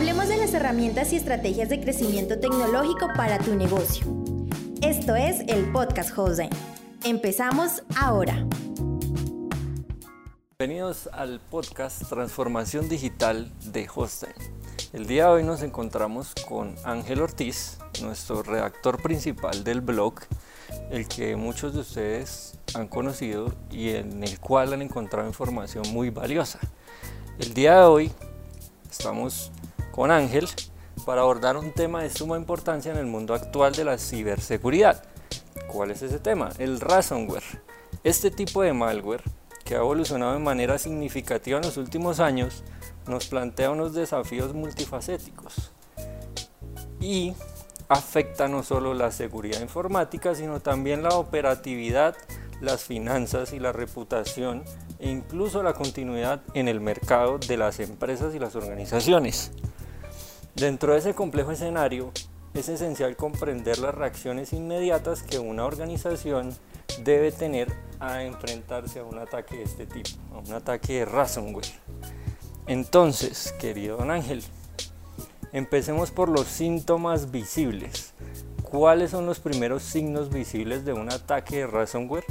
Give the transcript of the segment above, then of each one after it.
Hablemos de las herramientas y estrategias de crecimiento tecnológico para tu negocio. Esto es el podcast Jose. Empezamos ahora. Bienvenidos al podcast Transformación Digital de Hosting. El día de hoy nos encontramos con Ángel Ortiz, nuestro redactor principal del blog, el que muchos de ustedes han conocido y en el cual han encontrado información muy valiosa. El día de hoy estamos con Ángel para abordar un tema de suma importancia en el mundo actual de la ciberseguridad. ¿Cuál es ese tema? El ransomware. Este tipo de malware, que ha evolucionado de manera significativa en los últimos años, nos plantea unos desafíos multifacéticos y afecta no solo la seguridad informática, sino también la operatividad, las finanzas y la reputación e incluso la continuidad en el mercado de las empresas y las organizaciones. Dentro de ese complejo escenario, es esencial comprender las reacciones inmediatas que una organización debe tener a enfrentarse a un ataque de este tipo, a un ataque de ransomware. Entonces, querido don Ángel, empecemos por los síntomas visibles. ¿Cuáles son los primeros signos visibles de un ataque de ransomware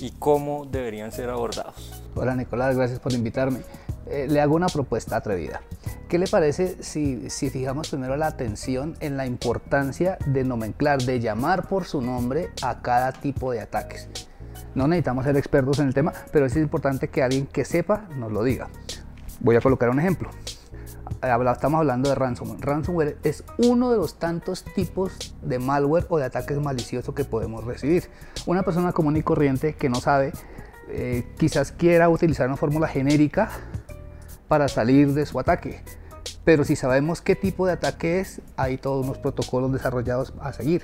y cómo deberían ser abordados? Hola Nicolás, gracias por invitarme. Eh, le hago una propuesta atrevida. ¿Qué le parece si, si, fijamos primero la atención en la importancia de nomenclar, de llamar por su nombre a cada tipo de ataques? No necesitamos ser expertos en el tema, pero es importante que alguien que sepa nos lo diga. Voy a colocar un ejemplo. Estamos hablando de ransomware. Ransomware es uno de los tantos tipos de malware o de ataques maliciosos que podemos recibir. Una persona común y corriente que no sabe, eh, quizás quiera utilizar una fórmula genérica para salir de su ataque. Pero si sabemos qué tipo de ataque es, hay todos unos protocolos desarrollados a seguir.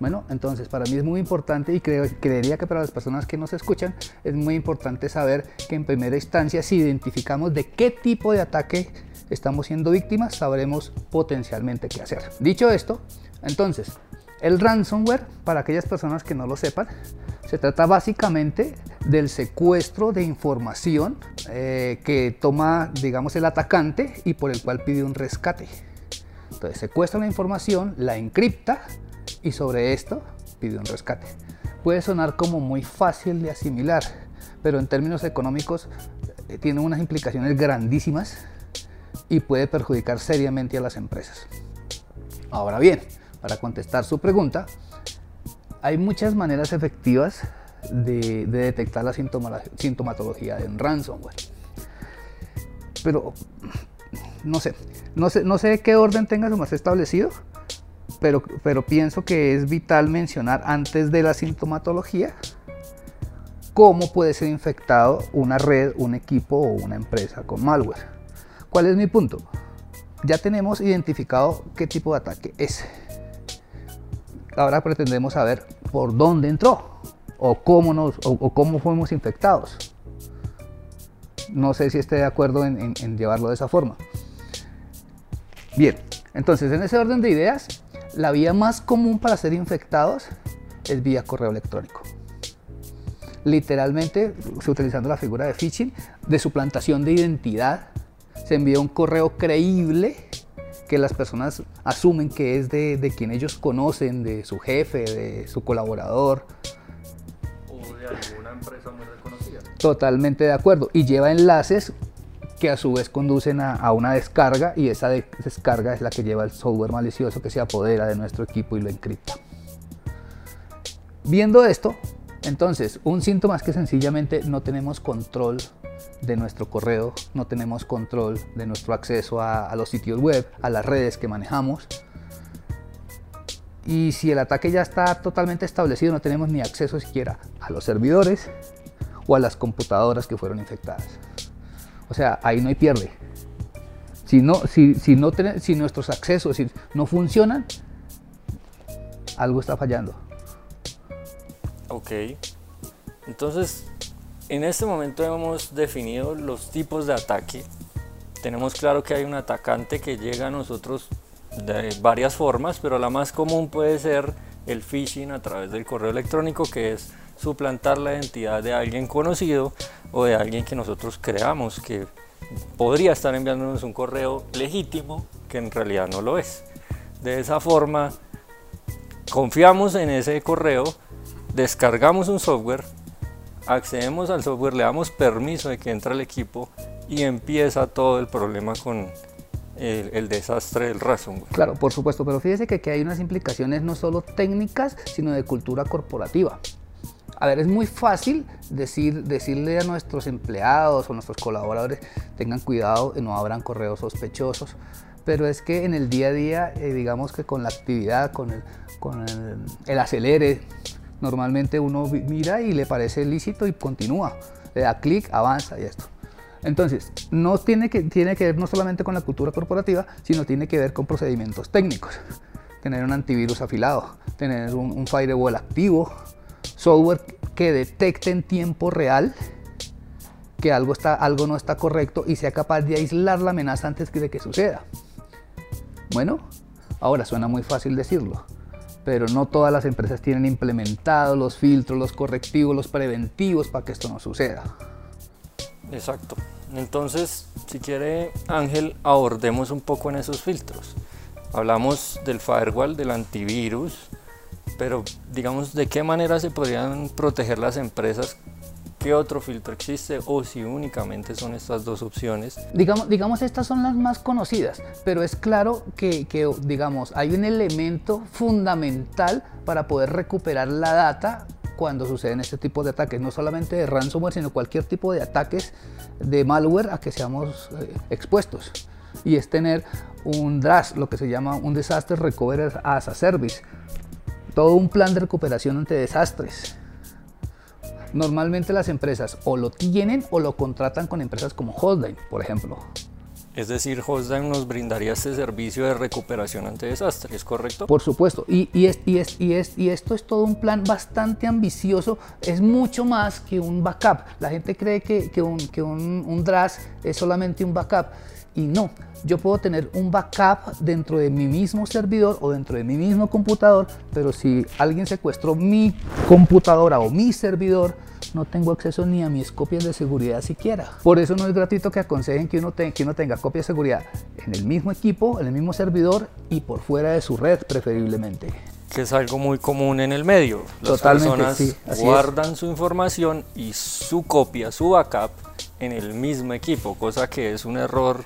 Bueno, entonces para mí es muy importante y creería que para las personas que nos escuchan es muy importante saber que en primera instancia si identificamos de qué tipo de ataque estamos siendo víctimas, sabremos potencialmente qué hacer. Dicho esto, entonces, el ransomware, para aquellas personas que no lo sepan, se trata básicamente del secuestro de información eh, que toma, digamos, el atacante y por el cual pide un rescate. Entonces secuestra la información, la encripta y sobre esto pide un rescate. Puede sonar como muy fácil de asimilar, pero en términos económicos eh, tiene unas implicaciones grandísimas y puede perjudicar seriamente a las empresas. Ahora bien, para contestar su pregunta, hay muchas maneras efectivas de, detectar la sintomatología de un ransomware. Pero no sé, no sé, no sé qué orden tenga su más establecido, pero, pero pienso que es vital mencionar antes de la sintomatología cómo puede ser infectado una red, un equipo o una empresa con malware. ¿Cuál es mi punto? Ya tenemos identificado qué tipo de ataque es ahora pretendemos saber por dónde entró o cómo, nos, o, cómo fuimos infectados. No sé si esté de acuerdo en, llevarlo de esa forma. Bien, entonces en ese orden de ideas, la vía más común para ser infectados es vía correo electrónico. Literalmente, utilizando la figura de phishing, de suplantación de identidad, se envía un correo creíble que las personas asumen que es de, quien ellos conocen, de su jefe, de su colaborador. O de alguna empresa muy reconocida. Totalmente de acuerdo. Y lleva enlaces que a su vez conducen a, una descarga y esa descarga es la que lleva el software malicioso que se apodera de nuestro equipo y lo encripta. Viendo esto, entonces, un síntoma es que sencillamente no tenemos control de nuestro correo, no tenemos control de nuestro acceso a, los sitios web, a las redes que manejamos. Y si el ataque ya está totalmente establecido, no tenemos ni acceso siquiera a los servidores o a las computadoras que fueron infectadas. O sea, ahí no hay pierde. Si, no, si, si, no si nuestros accesos no funcionan, algo está fallando. Ok. Entonces, en este momento hemos definido los tipos de ataque. Tenemos claro que hay un atacante que llega a nosotros de varias formas, pero la más común puede ser el phishing a través del correo electrónico, que es suplantar la identidad de alguien conocido o de alguien que nosotros creamos que podría estar enviándonos un correo legítimo que en realidad no lo es. De esa forma, confiamos en ese correo, descargamos un software, accedemos al software, le damos permiso de que entre al equipo y empieza todo el problema con el, desastre del ransomware. Claro, por supuesto, pero fíjese que aquí hay unas implicaciones no solo técnicas, sino de cultura corporativa. A ver, es muy fácil decir, decirle a nuestros empleados o nuestros colaboradores, tengan cuidado y no abran correos sospechosos, pero es que en el día a día, eh, digamos que con la actividad, con el, con el, acelere, normalmente uno mira y le parece lícito y continúa, le da clic, avanza y esto. Entonces, no tiene que, tiene que ver no solamente con la cultura corporativa, sino tiene que ver con procedimientos técnicos. Tener un antivirus afilado, tener un, firewall activo, software que detecte en tiempo real que algo, está, algo no está correcto y sea capaz de aislar la amenaza antes de que suceda. Bueno, ahora suena muy fácil decirlo, pero no todas las empresas tienen implementados los filtros, los correctivos, los preventivos para que esto no suceda. Exacto. Entonces, si quiere Ángel, abordemos un poco en esos filtros. Hablamos del firewall, del antivirus, pero digamos, ¿de qué manera se podrían proteger las empresas? ¿Qué otro filtro existe o si únicamente son estas dos opciones? Digamos, digamos estas son las más conocidas, pero es claro que, que, digamos, hay un elemento fundamental para poder recuperar la data cuando suceden este tipo de ataques, no solamente de ransomware, sino cualquier tipo de ataques de malware a que seamos eh, expuestos. Y es tener un DRAS, lo que se llama un Disaster Recovery as a Service, todo un plan de recuperación ante desastres. Normalmente las empresas o lo tienen o lo contratan con empresas como Hotline, por ejemplo. Es decir, Hostdime nos brindaría este servicio de recuperación ante desastres, ¿correcto? Por supuesto, y, y, es, y, es, y, es, y esto es todo un plan bastante ambicioso, es mucho más que un backup. La gente cree que, que, un, que un, un DRAS es solamente un backup, y no, yo puedo tener un backup dentro de mi mismo servidor o dentro de mi mismo computador, pero si alguien secuestró mi computadora o mi servidor, no tengo acceso ni a mis copias de seguridad siquiera. Por eso no es gratuito que aconsejen que uno, que uno tenga copia de seguridad en el mismo equipo, en el mismo servidor y por fuera de su red preferiblemente. Que es algo muy común en el medio. Las personas guardan su información y su copia, su backup en el mismo equipo, cosa que es un error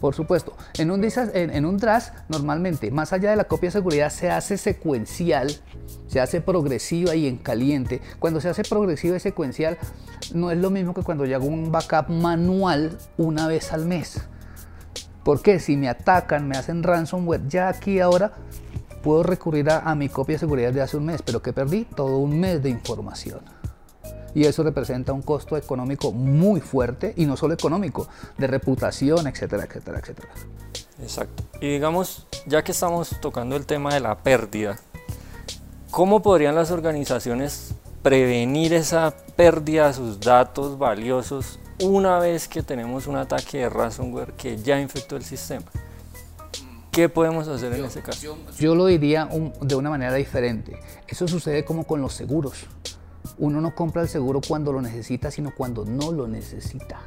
Por supuesto, en un, en, en un DRAS normalmente, más allá de la copia de seguridad, se hace secuencial, se hace progresiva y en caliente. Cuando se hace progresiva y secuencial, no es lo mismo que cuando yo hago un backup manual una vez al mes. Porque si me atacan, me hacen ransomware, ya aquí ahora puedo recurrir a, a mi copia de seguridad de hace un mes, pero que perdí todo un mes de información y eso representa un costo económico muy fuerte y no solo económico, de reputación, etcétera, etcétera, etcétera. Exacto. Y digamos, ya que estamos tocando el tema de la pérdida, ¿cómo podrían las organizaciones prevenir esa pérdida de sus datos valiosos una vez que tenemos un ataque de ransomware que ya infectó el sistema? ¿Qué podemos hacer en ese caso? Yo lo diría de una manera diferente. Eso sucede como con los seguros. Uno no compra el seguro cuando lo necesita, sino cuando no lo necesita.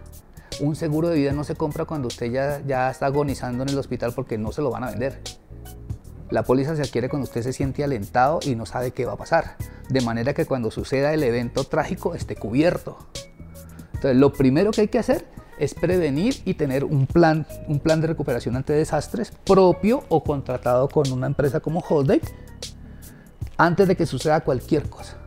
Un seguro de vida no se compra cuando usted ya, ya está agonizando en el hospital porque no se lo van a vender. La póliza se adquiere cuando usted se siente alentado y no sabe qué va a pasar. De manera que cuando suceda el evento trágico esté cubierto. Entonces, lo primero que hay que hacer es prevenir y tener un plan, un plan de recuperación ante desastres propio o contratado con una empresa como Holday antes de que suceda cualquier cosa.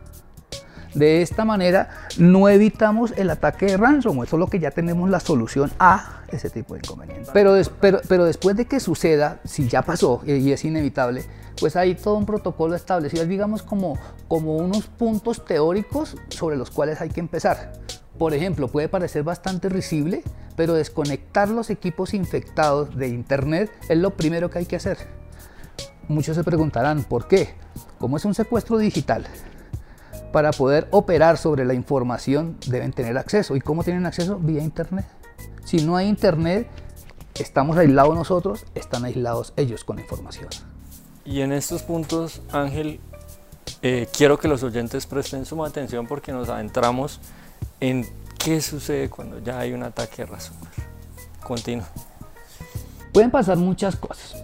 De esta manera no evitamos el ataque de ransomware, solo que ya tenemos la solución a ese tipo de inconvenientes. Pero, después de que suceda, si ya pasó y es inevitable, pues hay todo un protocolo establecido, digamos como, como unos puntos teóricos sobre los cuales hay que empezar. Por ejemplo, puede parecer bastante risible, pero desconectar los equipos infectados de Internet es lo primero que hay que hacer. Muchos se preguntarán, ¿por qué? Como es un secuestro digital, para poder operar sobre la información deben tener acceso. ¿Y cómo tienen acceso? Vía Internet. Si no hay Internet, estamos aislados nosotros, están aislados ellos con la información. Y en estos puntos, Ángel, eh, quiero que los oyentes presten suma atención porque nos adentramos en qué sucede cuando ya hay un ataque ransomware. Continúa. Pueden pasar muchas cosas.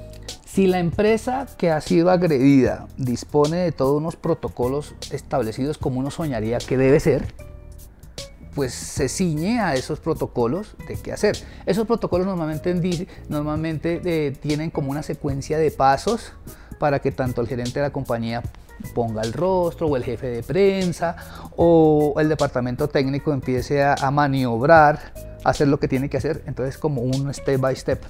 Si la empresa que ha sido agredida dispone de todos unos protocolos establecidos como uno soñaría que debe ser, pues se ciñe a esos protocolos de qué hacer. Esos protocolos normalmente, normalmente eh, tienen como una secuencia de pasos para que tanto el gerente de la compañía ponga el rostro o el jefe de prensa o el departamento técnico empiece a, maniobrar, hacer lo que tiene que hacer. Entonces como un step by step.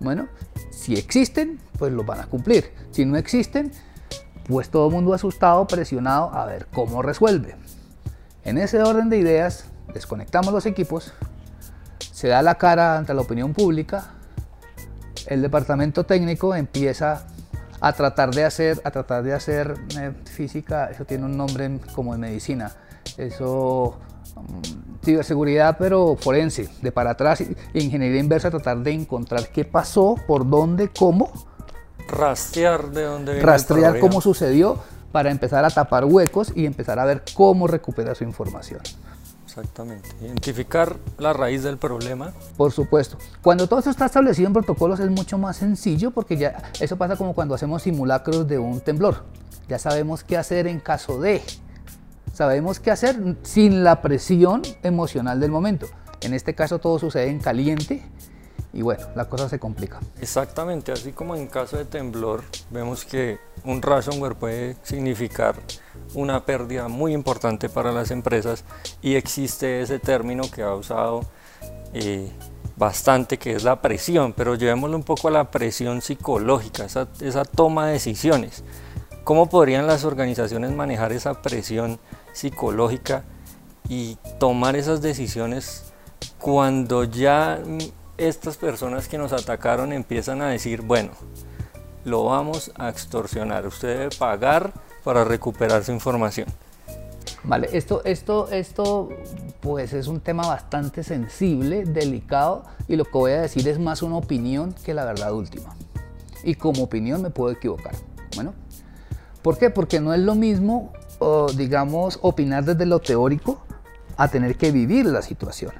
Bueno, si existen, pues los van a cumplir. Si no existen, pues todo el mundo asustado, presionado a ver cómo resuelve. En ese orden de ideas, desconectamos los equipos, se da la cara ante la opinión pública, el departamento técnico empieza a tratar de hacer, a tratar de hacer eh, física, eso tiene un nombre como en medicina, eso mm, ciberseguridad pero forense, de para atrás, ingeniería inversa, tratar de encontrar qué pasó, por dónde, cómo. Rastrear de dónde Rastrear cómo sucedió para empezar a tapar huecos y empezar a ver cómo recupera su información. Exactamente. Identificar la raíz del problema. Por supuesto. Cuando todo esto está establecido en protocolos es mucho más sencillo porque ya eso pasa como cuando hacemos simulacros de un temblor. Ya sabemos qué hacer en caso de. Sabemos qué hacer sin la presión emocional del momento. En este caso todo sucede en caliente y bueno, la cosa se complica. Exactamente, así como en caso de temblor, vemos que un ransomware puede significar una pérdida muy importante para las empresas y existe ese término que ha usado eh, bastante que es la presión, pero llevémoslo un poco a la presión psicológica, esa, esa toma de decisiones. ¿Cómo podrían las organizaciones manejar esa presión psicológica y tomar esas decisiones cuando ya estas personas que nos atacaron empiezan a decir, bueno, lo vamos a extorsionar, usted debe pagar para recuperar su información. Vale, esto, esto, esto pues es un tema bastante sensible, delicado y lo que voy a decir es más una opinión que la verdad última. Y como opinión me puedo equivocar. Bueno, ¿por qué? Porque no es lo mismo, digamos, opinar desde lo teórico a tener que vivir la situación.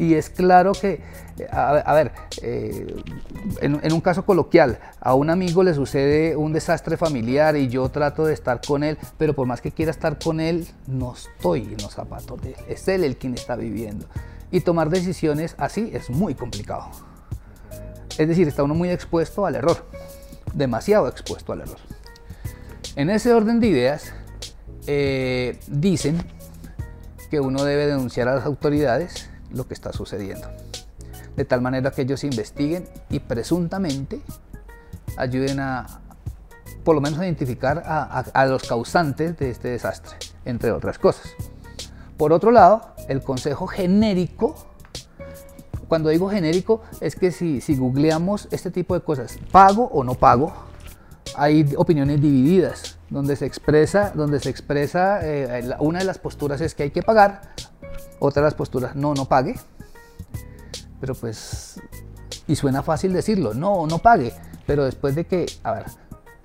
Y es claro que, a, ver, eh, en, un caso coloquial, a un amigo le sucede un desastre familiar y yo trato de estar con él, pero por más que quiera estar con él, no estoy en los zapatos de él. Es él el quien está viviendo. Y tomar decisiones así es muy complicado. Es decir, está uno muy expuesto al error, demasiado expuesto al error. En ese orden de ideas, eh, dicen que uno debe denunciar a las autoridades lo que está sucediendo. De tal manera que ellos investiguen y presuntamente ayuden a, por lo menos, a identificar a, los causantes de este desastre, entre otras cosas. Por otro lado, el consejo genérico, cuando digo genérico, es que si, si googleamos este tipo de cosas, pago o no pago, hay opiniones divididas, donde se expresa, donde se expresa eh, una de las posturas es que hay que pagar, otra de las posturas, no, no pague. Pero pues, y suena fácil decirlo, no, no pague. Pero después de que, a ver,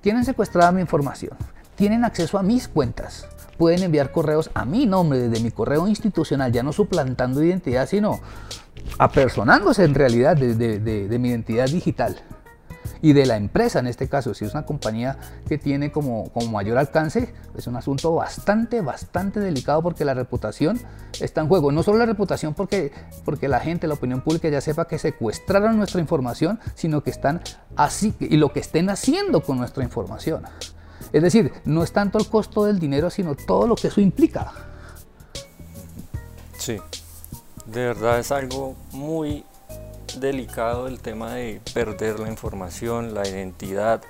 tienen secuestrada mi información, tienen acceso a mis cuentas, pueden enviar correos a mi nombre desde mi correo institucional, ya no suplantando identidad, sino apersonándose en realidad de, de mi identidad digital y de la empresa en este caso, si es una compañía que tiene como, como mayor alcance, es un asunto bastante, bastante delicado porque la reputación está en juego. No solo la reputación porque, porque la gente, la opinión pública ya sepa que secuestraron nuestra información, sino que están así y lo que estén haciendo con nuestra información. Es decir, no es tanto el costo del dinero, sino todo lo que eso implica. Sí, de verdad es algo muy delicado el tema de perder la información, la identidad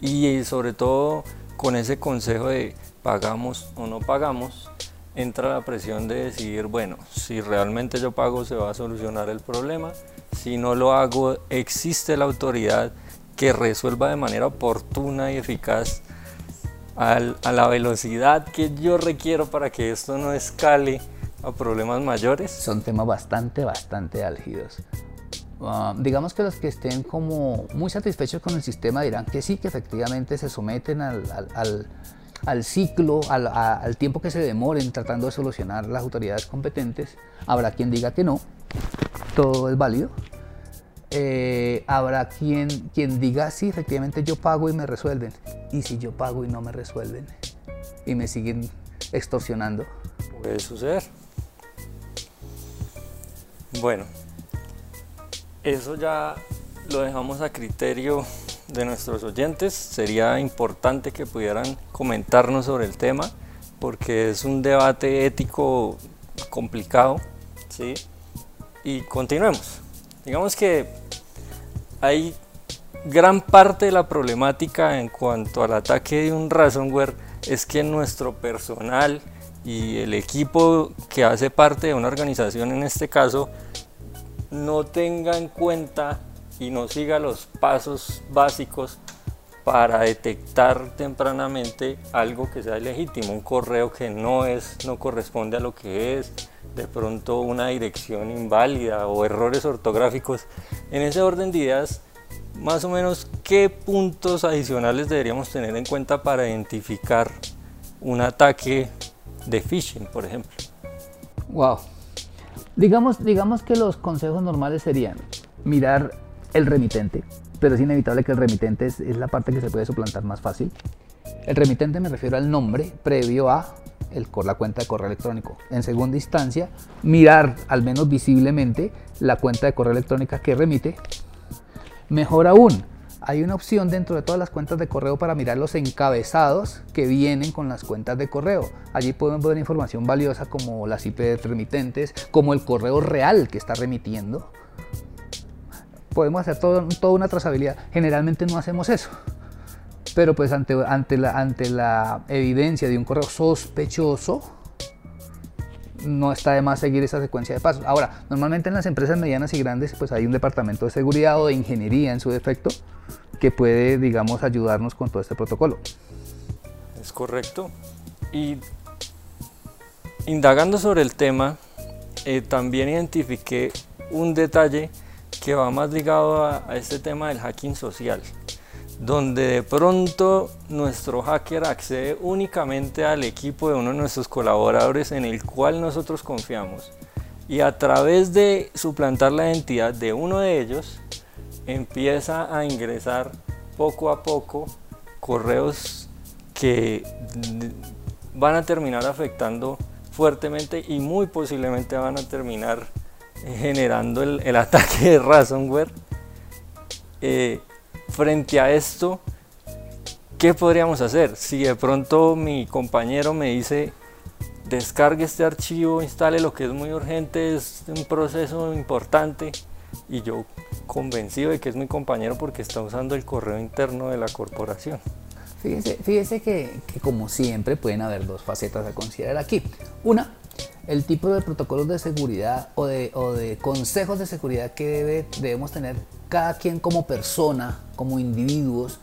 y sobre todo con ese consejo de pagamos o no pagamos, entra la presión de decidir, bueno, si realmente yo pago se va a solucionar el problema, si no lo hago existe la autoridad que resuelva de manera oportuna y eficaz a la velocidad que yo requiero para que esto no escale a problemas mayores. Son temas bastante, bastante álgidos. Ah, digamos que los que estén como muy satisfechos con el sistema dirán que sí, que efectivamente se someten al, al, ciclo, al, tiempo que se demoren tratando de solucionar las autoridades competentes. Habrá quien diga que no, todo es válido. eh, habrá quien, quien diga, sí, efectivamente yo pago y me resuelven. Y si yo pago y no me resuelven y me siguen extorsionando. Puede suceder. Bueno, eso ya lo dejamos a criterio de nuestros oyentes. Sería importante que pudieran comentarnos sobre el tema porque es un debate ético complicado. ¿sí? Y continuemos. Digamos que hay gran parte de la problemática en cuanto al ataque de un ransomware es que nuestro personal y el equipo que hace parte de una organización en este caso no tenga en cuenta y no siga los pasos básicos para detectar tempranamente algo que sea ilegítimo, un correo que no es, no corresponde a lo que es, de pronto una dirección inválida o errores ortográficos. En ese orden de ideas, más o menos qué puntos adicionales deberíamos tener en cuenta para identificar un ataque de phishing, por ejemplo. Wow. Digamos, digamos que los consejos normales serían mirar el remitente, pero es inevitable que el remitente es, la parte que se puede suplantar más fácil. El remitente me refiero al nombre previo a el, la cuenta de correo electrónico. En segunda instancia, mirar al menos visiblemente la cuenta de correo electrónica que remite. Mejor aún, hay una opción dentro de todas las cuentas de correo para mirar los encabezados que vienen con las cuentas de correo. Allí podemos ver información valiosa como las IP remitentes, como el correo real que está remitiendo. Podemos hacer toda una trazabilidad. Generalmente no hacemos eso. Pero pues ante la evidencia de un correo sospechoso, no está de más seguir esa secuencia de pasos. Ahora, normalmente en las empresas medianas y grandes, pues hay un departamento de seguridad o de ingeniería en su defecto que puede, digamos, ayudarnos con todo este protocolo. Es correcto. Y indagando sobre el tema, eh, también identifiqué un detalle que va más ligado a, a este tema del hacking social donde de pronto nuestro hacker accede únicamente al equipo de uno de nuestros colaboradores en el cual nosotros confiamos y a través de suplantar la identidad de uno de ellos empieza a ingresar poco a poco correos que van a terminar afectando fuertemente y muy posiblemente van a terminar generando el, ataque de ransomware. Eh, frente a esto, ¿qué podríamos hacer? Si de pronto mi compañero me dice, descargue este archivo, instale lo que es muy urgente, es un proceso importante, y yo convencido de que es mi compañero porque está usando el correo interno de la corporación. Fíjese, que, como siempre pueden haber dos facetas a considerar aquí. Una, el tipo de protocolos de seguridad o de, o de consejos de seguridad que debe, debemos tener cada quien como persona, como individuos,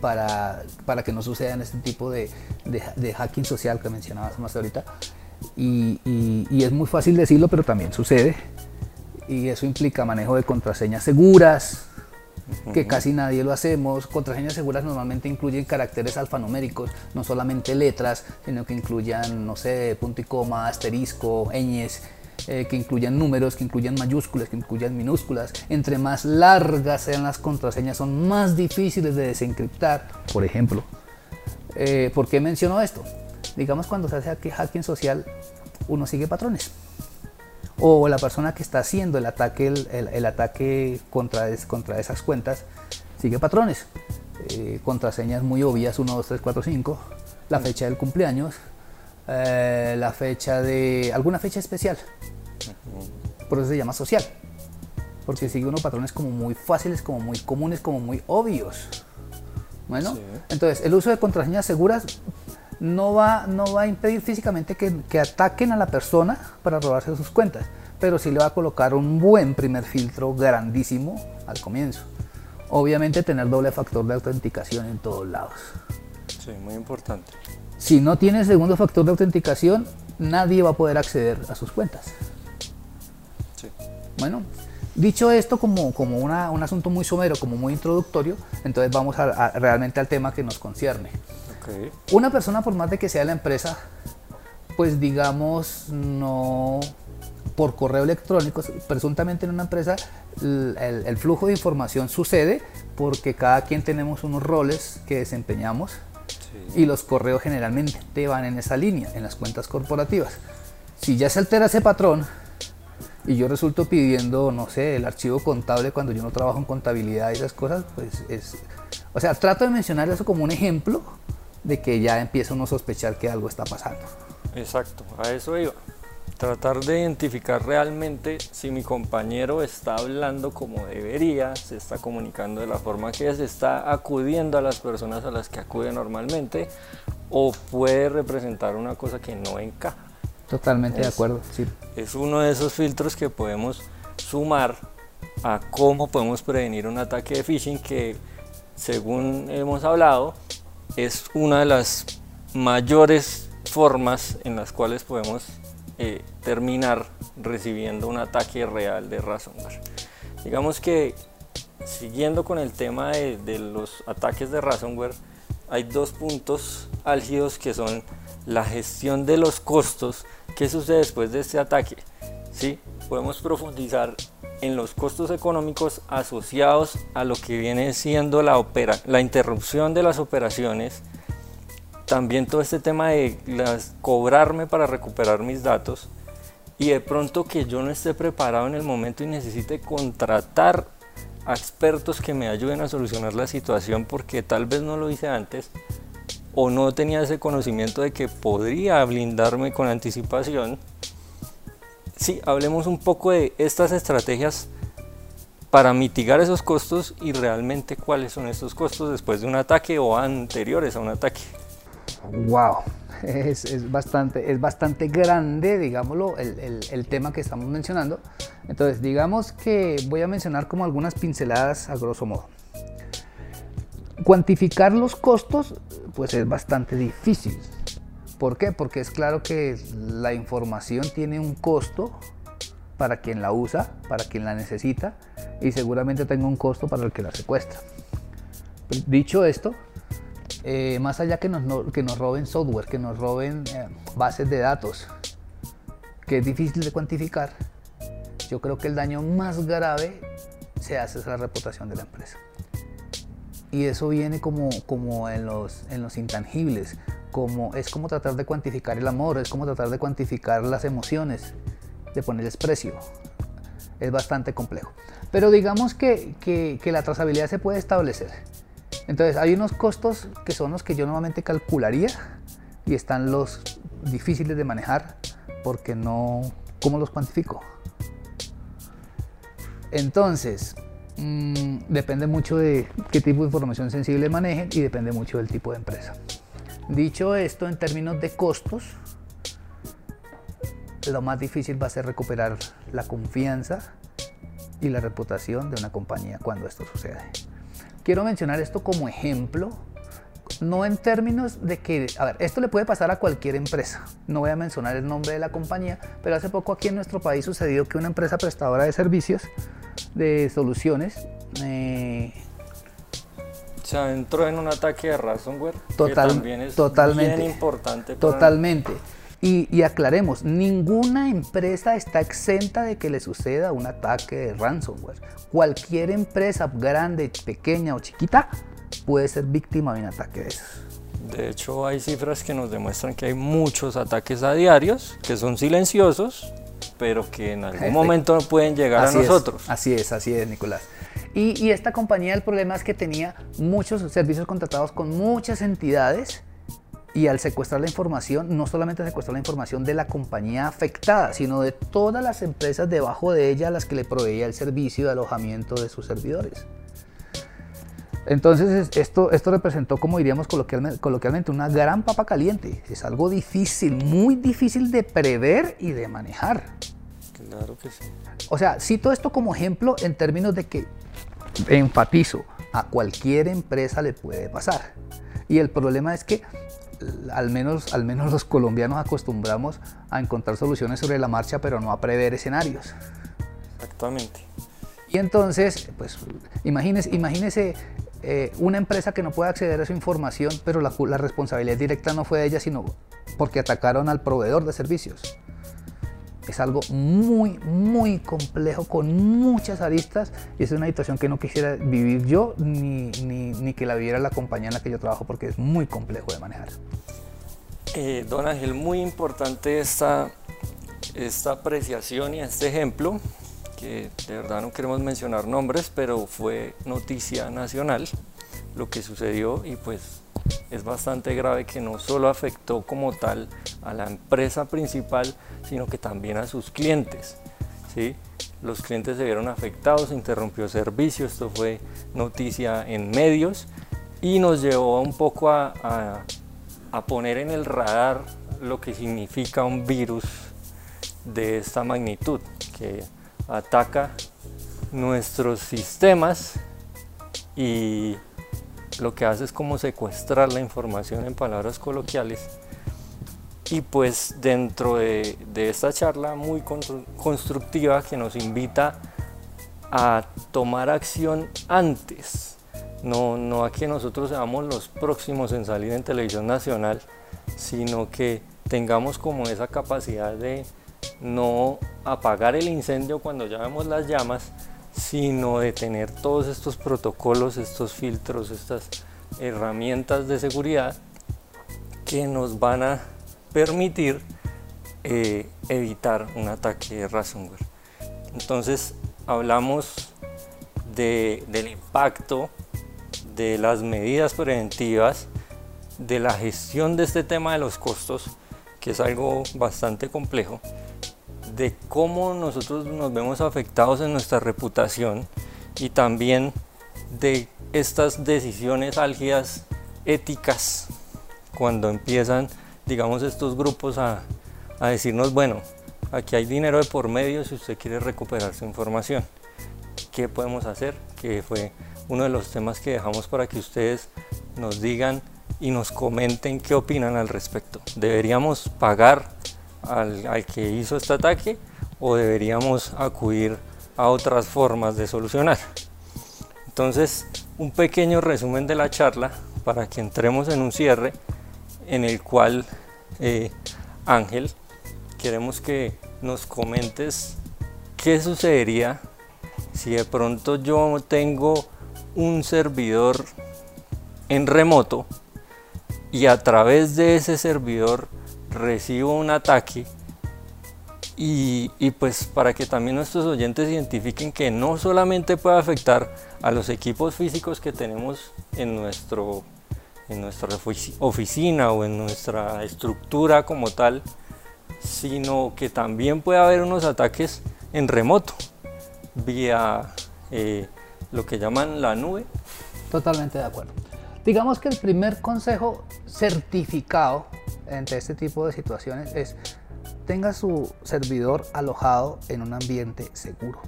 para, para que no sucedan este tipo de, de, hacking social que mencionabas más ahorita. Y, y, es muy fácil decirlo, pero también sucede. Y eso implica manejo de contraseñas seguras, que casi nadie lo hacemos. Contraseñas seguras normalmente incluyen caracteres alfanuméricos, no solamente letras, sino que incluyan, no sé, punto y coma, asterisco, ñes eh, que incluyan números, que incluyan mayúsculas, que incluyan minúsculas. Entre más largas sean las contraseñas, son más difíciles de desencriptar. Por ejemplo, eh, ¿por qué menciono esto? Digamos cuando se hace hacking social, uno sigue patrones. O la persona que está haciendo el ataque, el, ataque contra, contra esas cuentas sigue patrones. Eh, contraseñas muy obvias, 1, 2, 3, 4, 5, la fecha del cumpleaños, eh, la fecha de alguna fecha especial. Por eso se llama social. Porque sigue unos patrones como muy fáciles, como muy comunes, como muy obvios. Bueno, entonces el uso de contraseñas seguras no va, no va a impedir físicamente que, que, ataquen a la persona para robarse sus cuentas, pero sí le va a colocar un buen primer filtro grandísimo al comienzo. Obviamente tener doble factor de autenticación en todos lados. Sí, muy importante. Si no tiene segundo factor de autenticación, nadie va a poder acceder a sus cuentas. Bueno, dicho esto como, como un asunto muy somero, como muy introductorio, entonces vamos a, realmente al tema que nos concierne. Una persona, por más de que sea la empresa, pues digamos, no por correo electrónico, presuntamente en una empresa el, flujo de información sucede porque cada quien tenemos unos roles que desempeñamos y los correos generalmente te van en esa línea, en las cuentas corporativas. Si ya se altera ese patrón y yo resulto pidiendo, no sé, el archivo contable cuando yo no trabajo en contabilidad y esas cosas, pues es... O sea, trato de mencionar eso como un ejemplo de que ya empieza uno a sospechar que algo está pasando. Exacto, a eso iba. Tratar de identificar realmente si mi compañero está hablando como debería, se está comunicando de la forma que se está acudiendo a las personas a las que acude normalmente o puede representar una cosa que no encaja. Totalmente de acuerdo, sí. Es uno de esos filtros que podemos sumar a cómo podemos prevenir un ataque de phishing que, según hemos hablado, es una de las mayores formas en las cuales podemos eh, terminar recibiendo un ataque real de ransomware. Digamos que siguiendo con el tema de, de, los ataques de ransomware, hay dos puntos álgidos que son la gestión de los costos. ¿Qué sucede después de este ataque? ¿Sí? Podemos profundizar en los costos económicos asociados a lo que viene siendo la, opera, la interrupción de las operaciones, también todo este tema de cobrarme para recuperar mis datos y de pronto que yo no esté preparado en el momento y necesite contratar a expertos que me ayuden a solucionar la situación porque tal vez no lo hice antes o no tenía ese conocimiento de que podría blindarme con anticipación sí, hablemos un poco de estas estrategias para mitigar esos costos y realmente cuáles son estos costos después de un ataque o anteriores a un ataque. Wow, es, bastante, es bastante grande, digámoslo, el, el, tema que estamos mencionando. Entonces, digamos que voy a mencionar como algunas pinceladas a grosso modo. Cuantificar los costos, pues es bastante difícil. ¿Por qué? Porque es claro que la información tiene un costo para quien la usa, para quien la necesita y seguramente tenga un costo para el que la secuestra. Dicho esto, eh, más allá que nos, que nos roben software, que nos roben eh, bases de datos, que es difícil de cuantificar, yo creo que el daño más grave se hace a la reputación de la empresa. Y eso viene como, como en, los, en los intangibles como, es como tratar de cuantificar el amor, es como tratar de cuantificar las emociones, de ponerles precio. Es bastante complejo. Pero digamos que, que, la trazabilidad se puede establecer. Entonces hay unos costos que son los que yo normalmente calcularía y están los difíciles de manejar porque no, ¿cómo los cuantifico? Entonces, mm, depende mucho de qué tipo de información sensible manejen y depende mucho del tipo de empresa. Dicho esto, en términos de costos, lo más difícil va a ser recuperar la confianza y la reputación de una compañía cuando esto sucede. Quiero mencionar esto como ejemplo, no en términos de que, a ver, esto le puede pasar a cualquier empresa. No voy a mencionar el nombre de la compañía, pero hace poco aquí en nuestro país sucedió que una empresa prestadora de servicios, de soluciones, eh, sea, entró en un ataque de ransomware, Total, que también es totalmente, bien importante. Totalmente. Y, y, aclaremos, ninguna empresa está exenta de que le suceda un ataque de ransomware. Cualquier empresa, grande, pequeña o chiquita, puede ser víctima de un ataque de esos. De hecho, hay cifras que nos demuestran que hay muchos ataques a diarios que son silenciosos, pero que en algún momento pueden llegar a nosotros. así es, así es, Nicolás. Y, esta compañía, el problema es que tenía muchos servicios contratados con muchas entidades y al secuestrar la información, no solamente secuestrar la información de la compañía afectada, sino de todas las empresas debajo de ella a las que le proveía el servicio de alojamiento de sus servidores. Entonces esto, esto representó, como diríamos coloquialmente, una gran papa caliente. Es algo difícil, muy difícil de prever y de manejar. Claro que sí. O sea, cito esto como ejemplo en términos de que enfatizo, a cualquier empresa le puede pasar. Y el problema es que al menos, al menos los colombianos acostumbramos a encontrar soluciones sobre la marcha, pero no a prever escenarios. Exactamente. Y entonces, pues imagínese, imagínese eh, una empresa que no puede acceder a esa información, pero la, la responsabilidad directa no fue de ella, sino porque atacaron al proveedor de servicios. Es algo muy, muy complejo, con muchas aristas, y es una situación que no quisiera vivir yo ni, ni, que la viviera la compañía en la que yo trabajo, porque es muy complejo de manejar. Don Ángel, muy importante esta, esta apreciación y este ejemplo, que de verdad no queremos mencionar nombres, pero fue noticia nacional lo que sucedió y pues es bastante grave que no solo afectó como tal a la empresa principal, sino que también a sus clientes. ¿sí? Los clientes se vieron afectados, se interrumpió servicio, esto fue noticia en medios y nos llevó un poco a poner en el radar lo que significa un virus de esta magnitud que ataca nuestros sistemas y lo que hace es como secuestrar la información en palabras coloquiales. Y pues dentro de, esta charla muy constructiva que nos invita a tomar acción antes, no, a que nosotros seamos los próximos en salir en televisión nacional, sino que tengamos como esa capacidad de no apagar el incendio cuando ya vemos las llamas, sino de tener todos estos protocolos, estos filtros, estas herramientas de seguridad que nos van a permitir eh, evitar un ataque de ransomware. Entonces hablamos del impacto, de las medidas preventivas, de la gestión de este tema de los costos, que es algo bastante complejo, de cómo nosotros nos vemos afectados en nuestra reputación y también de estas decisiones álgidas éticas cuando empiezan, digamos, estos grupos a, a decirnos, bueno, aquí hay dinero de por medio si usted quiere recuperar su información. ¿Qué podemos hacer? Que fue uno de los temas que dejamos para que ustedes nos digan y nos comenten qué opinan al respecto. ¿Deberíamos pagar al, que hizo este ataque o deberíamos acudir a otras formas de solucionar. Entonces, un pequeño resumen de la charla para que entremos en un cierre en el cual, eh, Ángel, queremos que nos comentes qué sucedería si de pronto yo tengo un servidor en remoto y a través de ese servidor recibo un ataque y, pues para que también nuestros oyentes identifiquen que no solamente puede afectar a los equipos físicos que tenemos en, nuestro, en nuestra oficina o en nuestra estructura como tal, sino que también puede haber unos ataques en remoto, vía eh, lo que llaman la nube. Totalmente de acuerdo. Digamos que el primer consejo certificado entre este tipo de situaciones es tenga su servidor alojado en un ambiente seguro.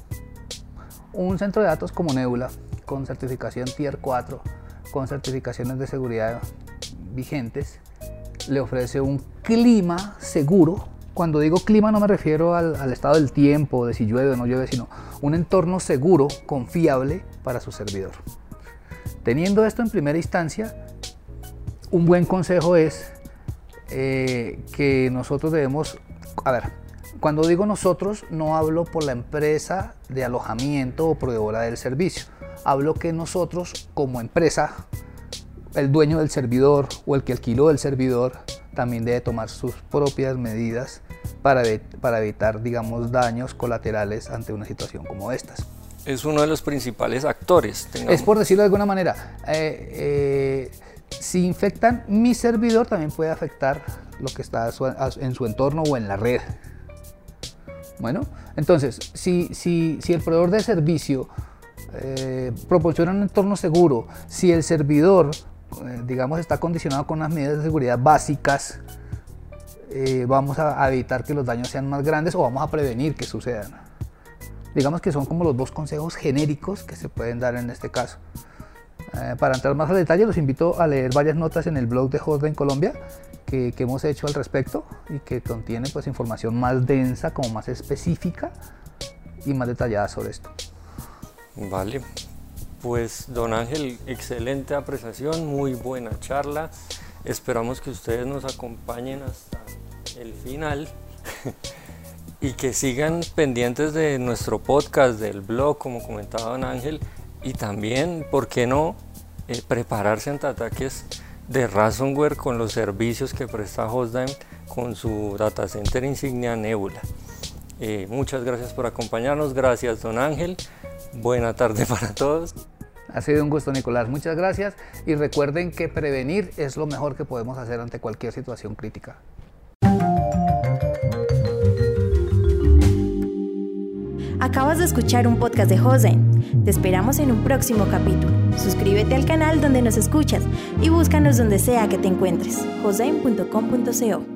Un centro de datos como Nebula, con certificación Tier 4, con certificaciones de seguridad vigentes, le ofrece un clima seguro. Cuando digo clima no me refiero al, al estado del tiempo, de si llueve o no llueve, sino un entorno seguro, confiable para su servidor. Teniendo esto en primera instancia, un buen consejo es eh, que nosotros debemos, a ver, cuando digo nosotros no hablo por la empresa de alojamiento o proveedora del servicio, hablo que nosotros como empresa, el dueño del servidor o el que alquiló el servidor, también debe tomar sus propias medidas para, para evitar, digamos, daños colaterales ante una situación como estas. Es uno de los principales actores. Es por decirlo de alguna manera. Eh, eh, si infectan mi servidor, también puede afectar lo que está en su entorno o en la red. Bueno, entonces, si, si, si el proveedor de servicio eh, proporciona un entorno seguro, si el servidor, eh, digamos, está condicionado con unas medidas de seguridad básicas, eh, vamos a, evitar que los daños sean más grandes o vamos a prevenir que sucedan. Digamos que son como los dos consejos genéricos que se pueden dar en este caso. Eh, para entrar más al detalle, los invito a leer varias notas en el blog de en Colombia que, hemos hecho al respecto y que contiene pues, información más densa, como más específica y más detallada sobre esto. Vale, pues don Ángel, excelente apreciación, muy buena charla. Esperamos que ustedes nos acompañen hasta el final. y que sigan pendientes de nuestro podcast, del blog, como comentaba don Ángel, y también, ¿por qué no?, eh, prepararse ante ataques de ransomware con los servicios que presta Hostdime con su data center insignia Nebula. Eh, muchas gracias por acompañarnos, gracias don Ángel, buena tarde para todos. Ha sido un gusto Nicolás, muchas gracias y recuerden que prevenir es lo mejor que podemos hacer ante cualquier situación crítica. Acabas de escuchar un podcast de Jose. Te esperamos en un próximo capítulo. Suscríbete al canal donde nos escuchas y búscanos donde sea que te encuentres. jose.com.co